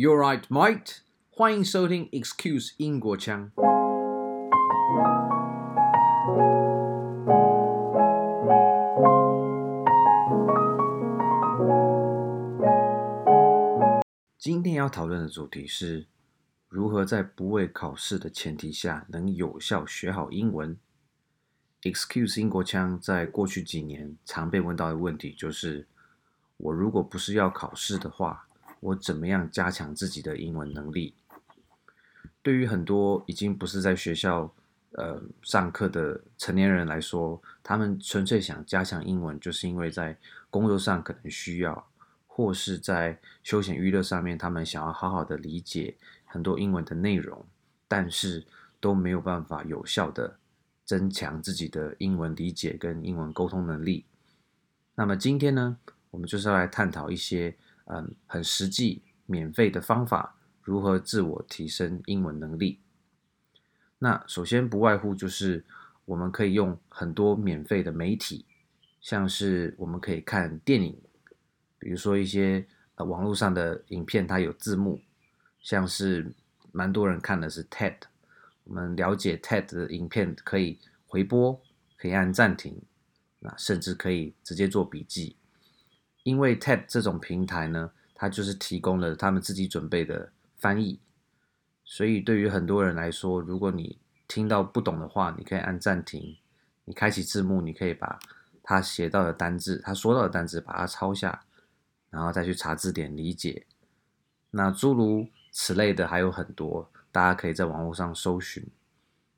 You're right, mate. 欢迎收听 Excuse 英国腔。今天要讨论的主题是如何在不为考试的前提下能有效学好英文。Excuse 英国腔在过去几年常被问到的问题就是：我如果不是要考试的话，我怎么样加强自己的英文能力？对于很多已经不是在学校呃上课的成年人来说，他们纯粹想加强英文，就是因为在工作上可能需要，或是在休闲娱乐上面，他们想要好好的理解很多英文的内容，但是都没有办法有效的增强自己的英文理解跟英文沟通能力。那么今天呢，我们就是要来探讨一些嗯很实际免费的方法。如何自我提升英文能力？那首先不外乎就是我们可以用很多免费的媒体，像是我们可以看电影，比如说一些呃网络上的影片，它有字幕，像是蛮多人看的是 TED，我们了解 TED 的影片可以回播，可以按暂停，那甚至可以直接做笔记，因为 TED 这种平台呢，它就是提供了他们自己准备的。翻译，所以对于很多人来说，如果你听到不懂的话，你可以按暂停，你开启字幕，你可以把他写到的单字，他说到的单字，把它抄下，然后再去查字典理解。那诸如此类的还有很多，大家可以在网络上搜寻。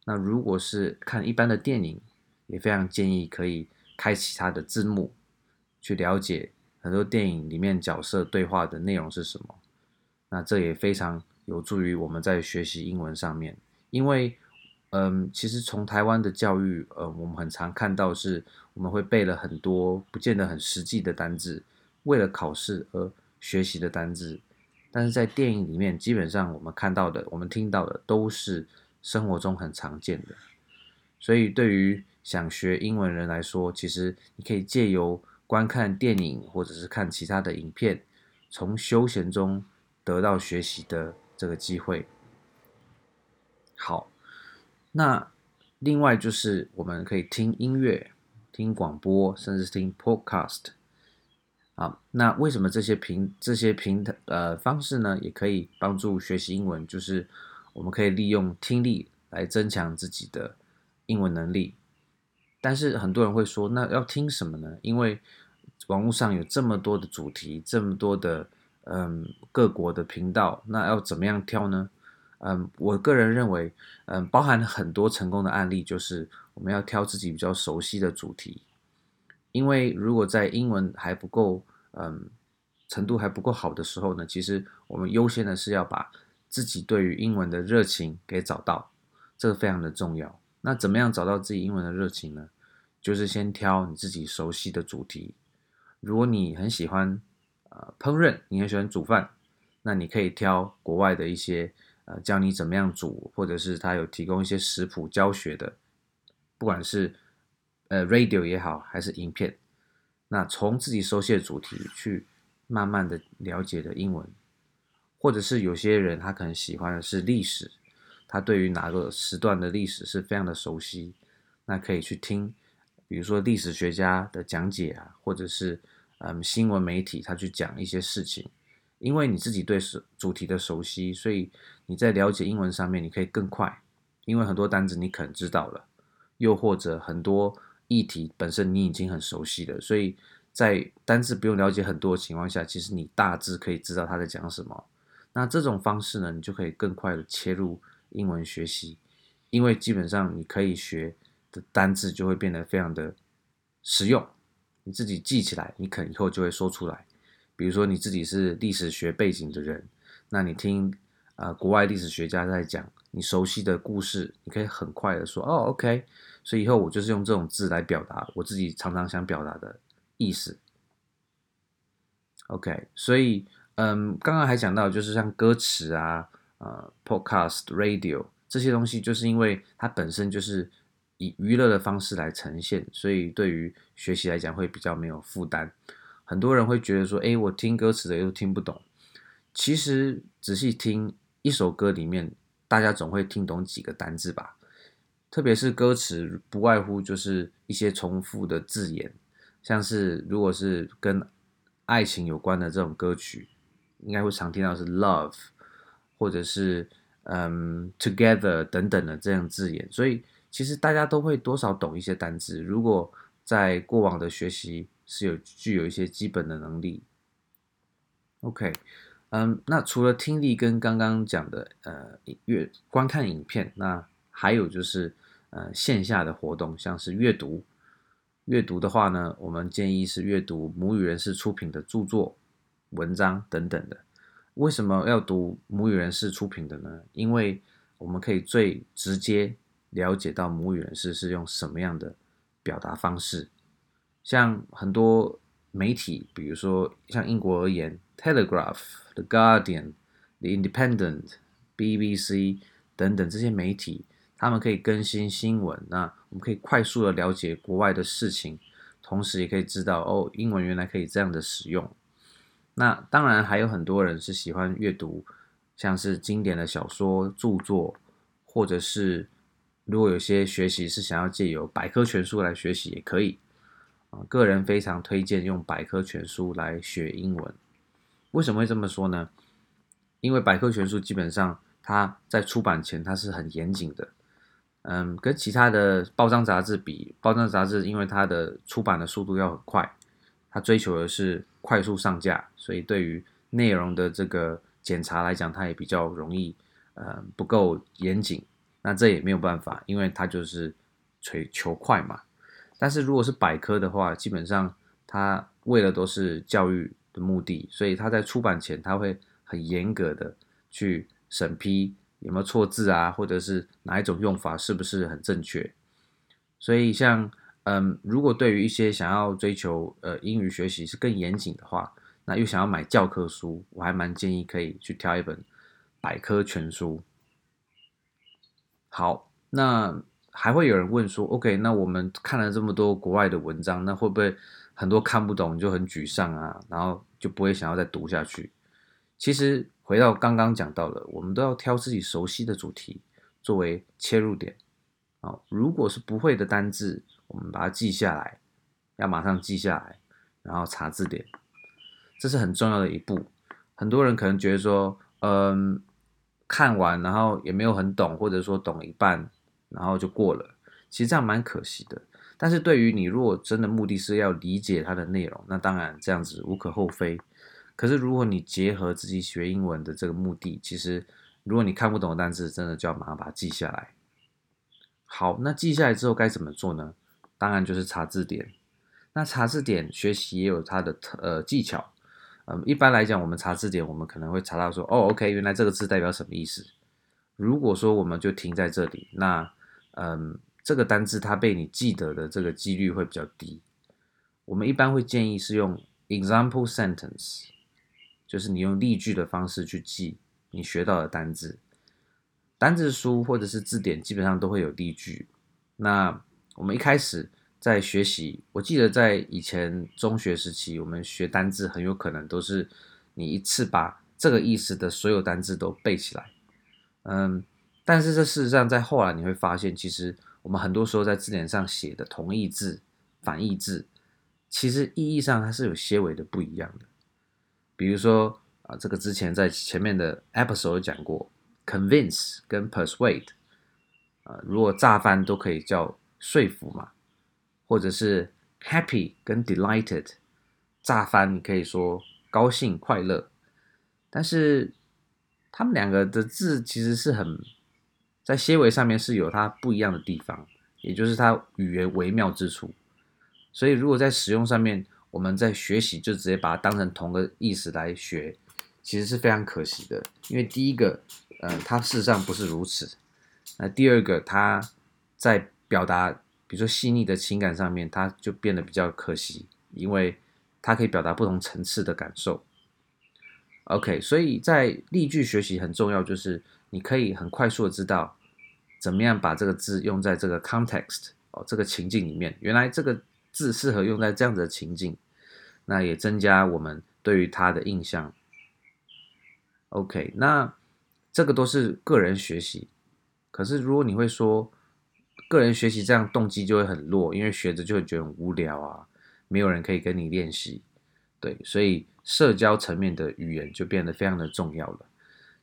那如果是看一般的电影，也非常建议可以开启它的字幕，去了解很多电影里面角色对话的内容是什么。那这也非常有助于我们在学习英文上面，因为，嗯，其实从台湾的教育，呃，我们很常看到是我们会背了很多不见得很实际的单字，为了考试而学习的单字，但是在电影里面，基本上我们看到的、我们听到的都是生活中很常见的，所以对于想学英文人来说，其实你可以借由观看电影或者是看其他的影片，从休闲中。得到学习的这个机会。好，那另外就是我们可以听音乐、听广播，甚至听 podcast。啊，那为什么这些平这些平台呃方式呢，也可以帮助学习英文？就是我们可以利用听力来增强自己的英文能力。但是很多人会说，那要听什么呢？因为网络上有这么多的主题，这么多的。嗯，各国的频道，那要怎么样挑呢？嗯，我个人认为，嗯，包含很多成功的案例，就是我们要挑自己比较熟悉的主题。因为如果在英文还不够，嗯，程度还不够好的时候呢，其实我们优先的是要把自己对于英文的热情给找到，这个非常的重要。那怎么样找到自己英文的热情呢？就是先挑你自己熟悉的主题。如果你很喜欢。呃，烹饪，你很喜欢煮饭，那你可以挑国外的一些呃教你怎么样煮，或者是他有提供一些食谱教学的，不管是呃 radio 也好，还是影片，那从自己熟悉的主题去慢慢的了解的英文，或者是有些人他可能喜欢的是历史，他对于哪个时段的历史是非常的熟悉，那可以去听，比如说历史学家的讲解啊，或者是。嗯，新闻媒体他去讲一些事情，因为你自己对主题的熟悉，所以你在了解英文上面你可以更快，因为很多单词你可能知道了，又或者很多议题本身你已经很熟悉了，所以在单词不用了解很多的情况下，其实你大致可以知道他在讲什么。那这种方式呢，你就可以更快的切入英文学习，因为基本上你可以学的单字就会变得非常的实用。你自己记起来，你可能以后就会说出来。比如说你自己是历史学背景的人，那你听啊、呃、国外历史学家在讲你熟悉的故事，你可以很快的说哦，OK。所以以后我就是用这种字来表达我自己常常想表达的意思。OK，所以嗯，刚刚还讲到就是像歌词啊、呃，Podcast、Radio 这些东西，就是因为它本身就是。以娱乐的方式来呈现，所以对于学习来讲会比较没有负担。很多人会觉得说：“诶，我听歌词的又听不懂。”其实仔细听一首歌里面，大家总会听懂几个单字吧？特别是歌词，不外乎就是一些重复的字眼，像是如果是跟爱情有关的这种歌曲，应该会常听到是 love，或者是嗯 together 等等的这样字眼，所以其实大家都会多少懂一些单字。如果在过往的学习是有具有一些基本的能力，OK，嗯，那除了听力跟刚刚讲的呃阅观看影片，那还有就是呃线下的活动，像是阅读。阅读的话呢，我们建议是阅读母语人士出品的著作、文章等等的。为什么要读母语人士出品的呢？因为我们可以最直接了解到母语人士是用什么样的表达方式。像很多媒体，比如说像英国而言，《Telegraph》、《The Guardian》、《The Independent》、BBC 等等这些媒体。他们可以更新新闻，那我们可以快速的了解国外的事情，同时也可以知道哦，英文原来可以这样的使用。那当然还有很多人是喜欢阅读，像是经典的小说著作，或者是如果有些学习是想要借由百科全书来学习也可以啊。个人非常推荐用百科全书来学英文。为什么会这么说呢？因为百科全书基本上它在出版前它是很严谨的。嗯，跟其他的报章杂志比，报章杂志因为它的出版的速度要很快，它追求的是快速上架，所以对于内容的这个检查来讲，它也比较容易，呃，不够严谨。那这也没有办法，因为它就是追求快嘛。但是如果是百科的话，基本上它为了都是教育的目的，所以它在出版前，它会很严格的去审批。有没有错字啊？或者是哪一种用法是不是很正确？所以像嗯，如果对于一些想要追求呃英语学习是更严谨的话，那又想要买教科书，我还蛮建议可以去挑一本百科全书。好，那还会有人问说，OK，那我们看了这么多国外的文章，那会不会很多看不懂就很沮丧啊？然后就不会想要再读下去？其实。回到刚刚讲到了，我们都要挑自己熟悉的主题作为切入点啊。如果是不会的单字，我们把它记下来，要马上记下来，然后查字典，这是很重要的一步。很多人可能觉得说，嗯，看完然后也没有很懂，或者说懂一半，然后就过了。其实这样蛮可惜的。但是对于你如果真的目的是要理解它的内容，那当然这样子无可厚非。可是，如果你结合自己学英文的这个目的，其实如果你看不懂的单词，真的就要马上把它记下来。好，那记下来之后该怎么做呢？当然就是查字典。那查字典学习也有它的特呃技巧。嗯，一般来讲，我们查字典，我们可能会查到说，哦，OK，原来这个字代表什么意思。如果说我们就停在这里，那嗯，这个单字它被你记得的这个几率会比较低。我们一般会建议是用 example sentence。就是你用例句的方式去记你学到的单字，单字书或者是字典基本上都会有例句。那我们一开始在学习，我记得在以前中学时期，我们学单字很有可能都是你一次把这个意思的所有单字都背起来。嗯，但是这事实上在后来你会发现，其实我们很多时候在字典上写的同义字、反义字，其实意义上它是有些微的不一样的。比如说啊，这个之前在前面的 episode 有讲过，convince 跟 persuade，啊，如果乍翻都可以叫说服嘛，或者是 happy 跟 delighted，炸翻你可以说高兴快乐，但是他们两个的字其实是很在些微上面是有它不一样的地方，也就是它语言微妙之处，所以如果在使用上面。我们在学习就直接把它当成同个意思来学，其实是非常可惜的。因为第一个，呃，它事实上不是如此。那第二个，它在表达，比如说细腻的情感上面，它就变得比较可惜，因为它可以表达不同层次的感受。OK，所以在例句学习很重要，就是你可以很快速的知道怎么样把这个字用在这个 context 哦，这个情境里面。原来这个。字适合用在这样子的情境，那也增加我们对于它的印象。OK，那这个都是个人学习。可是如果你会说个人学习这样动机就会很弱，因为学着就会觉得很无聊啊，没有人可以跟你练习。对，所以社交层面的语言就变得非常的重要了。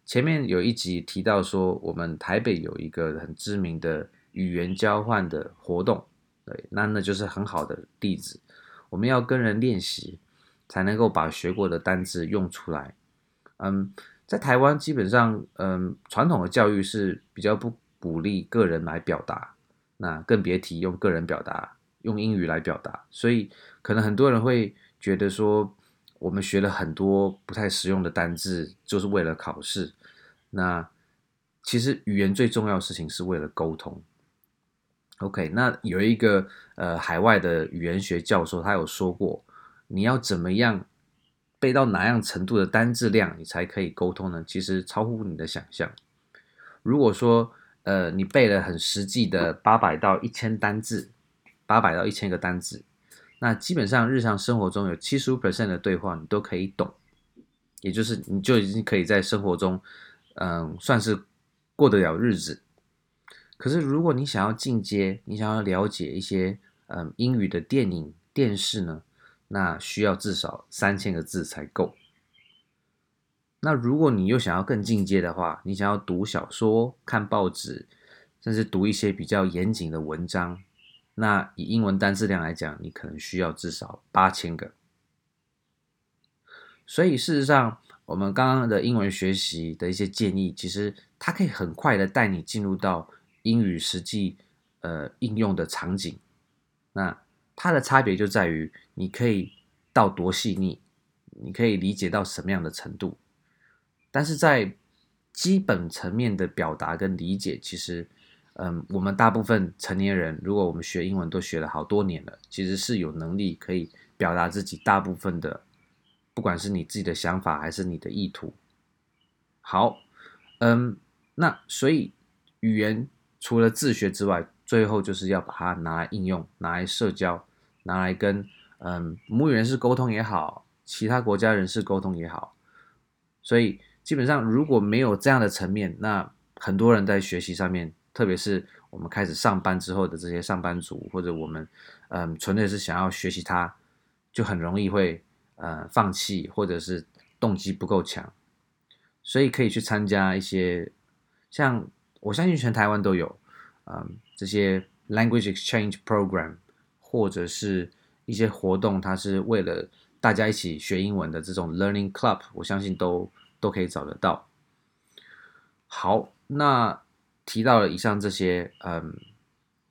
前面有一集提到说，我们台北有一个很知名的语言交换的活动，对，那那就是很好的例子。我们要跟人练习，才能够把学过的单字用出来。嗯，在台湾基本上，嗯，传统的教育是比较不鼓励个人来表达，那更别提用个人表达，用英语来表达。所以，可能很多人会觉得说，我们学了很多不太实用的单字，就是为了考试。那其实语言最重要的事情是为了沟通。OK，那有一个呃海外的语言学教授，他有说过，你要怎么样背到哪样程度的单字量，你才可以沟通呢？其实超乎你的想象。如果说呃你背了很实际的八百到一千单字，八百到一千个单字，那基本上日常生活中有七十五 percent 的对话你都可以懂，也就是你就已经可以在生活中。嗯，算是过得了日子。可是，如果你想要进阶，你想要了解一些嗯英语的电影、电视呢，那需要至少三千个字才够。那如果你又想要更进阶的话，你想要读小说、看报纸，甚至读一些比较严谨的文章，那以英文单字量来讲，你可能需要至少八千个。所以，事实上。我们刚刚的英文学习的一些建议，其实它可以很快的带你进入到英语实际呃应用的场景。那它的差别就在于你可以到多细腻，你可以理解到什么样的程度。但是在基本层面的表达跟理解，其实嗯，我们大部分成年人，如果我们学英文都学了好多年了，其实是有能力可以表达自己大部分的。不管是你自己的想法还是你的意图，好，嗯，那所以语言除了自学之外，最后就是要把它拿来应用，拿来社交，拿来跟嗯母语人士沟通也好，其他国家人士沟通也好。所以基本上如果没有这样的层面，那很多人在学习上面，特别是我们开始上班之后的这些上班族，或者我们嗯纯粹是想要学习它，就很容易会。呃，放弃或者是动机不够强，所以可以去参加一些像我相信全台湾都有，嗯，这些 language exchange program 或者是一些活动，它是为了大家一起学英文的这种 learning club，我相信都都可以找得到。好，那提到了以上这些，嗯，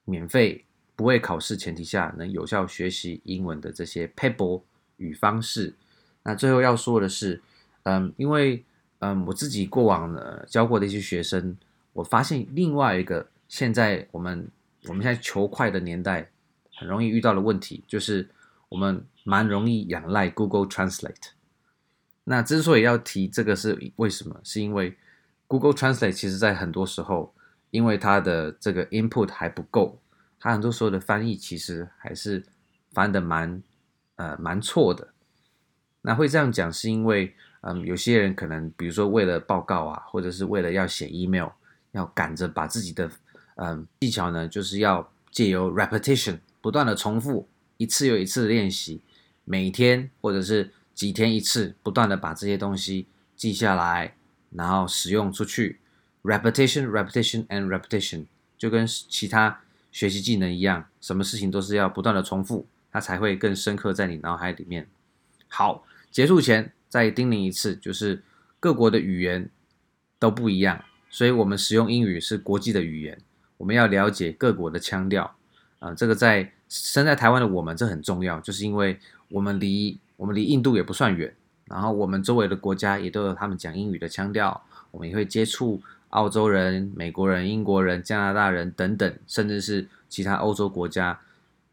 免费不会考试前提下能有效学习英文的这些 pebble 语方式，那最后要说的是，嗯，因为嗯，我自己过往呢教过的一些学生，我发现另外一个现在我们我们现在求快的年代，很容易遇到的问题，就是我们蛮容易仰赖 Google Translate。那之所以要提这个是为什么？是因为 Google Translate 其实在很多时候，因为它的这个 input 还不够，它很多时候的翻译其实还是翻得蛮。呃，蛮错的。那会这样讲，是因为，嗯，有些人可能，比如说为了报告啊，或者是为了要写 email，要赶着把自己的，嗯，技巧呢，就是要借由 repetition，不断的重复，一次又一次的练习，每天或者是几天一次，不断的把这些东西记下来，然后使用出去。repetition，repetition and repetition，就跟其他学习技能一样，什么事情都是要不断的重复。它才会更深刻在你脑海里面。好，结束前再叮咛一次，就是各国的语言都不一样，所以我们使用英语是国际的语言，我们要了解各国的腔调。啊、这个在身在台湾的我们这很重要，就是因为我们离我们离印度也不算远，然后我们周围的国家也都有他们讲英语的腔调，我们也会接触澳洲人、美国人、英国人、加拿大人等等，甚至是其他欧洲国家。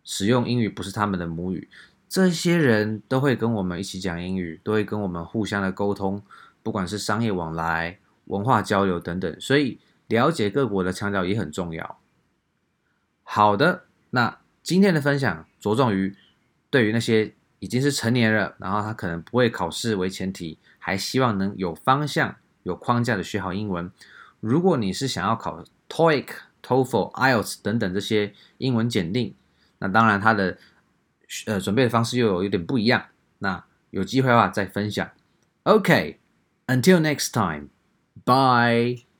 使用英语不是他们的母语，这些人都会跟我们一起讲英语，都会跟我们互相的沟通，不管是商业往来、文化交流等等，所以了解各国的腔调也很重要。好的，那今天的分享着重于对于那些已经是成年人，然后他可能不会考试为前提，还希望能有方向有框架的学好英文。如果你是想要考 TOEIC、TOEFL、IELTS 等等这些英文检定，那当然他的呃准备的方式又有有点不一样。那有机会的话再分享。OK，until next time，bye。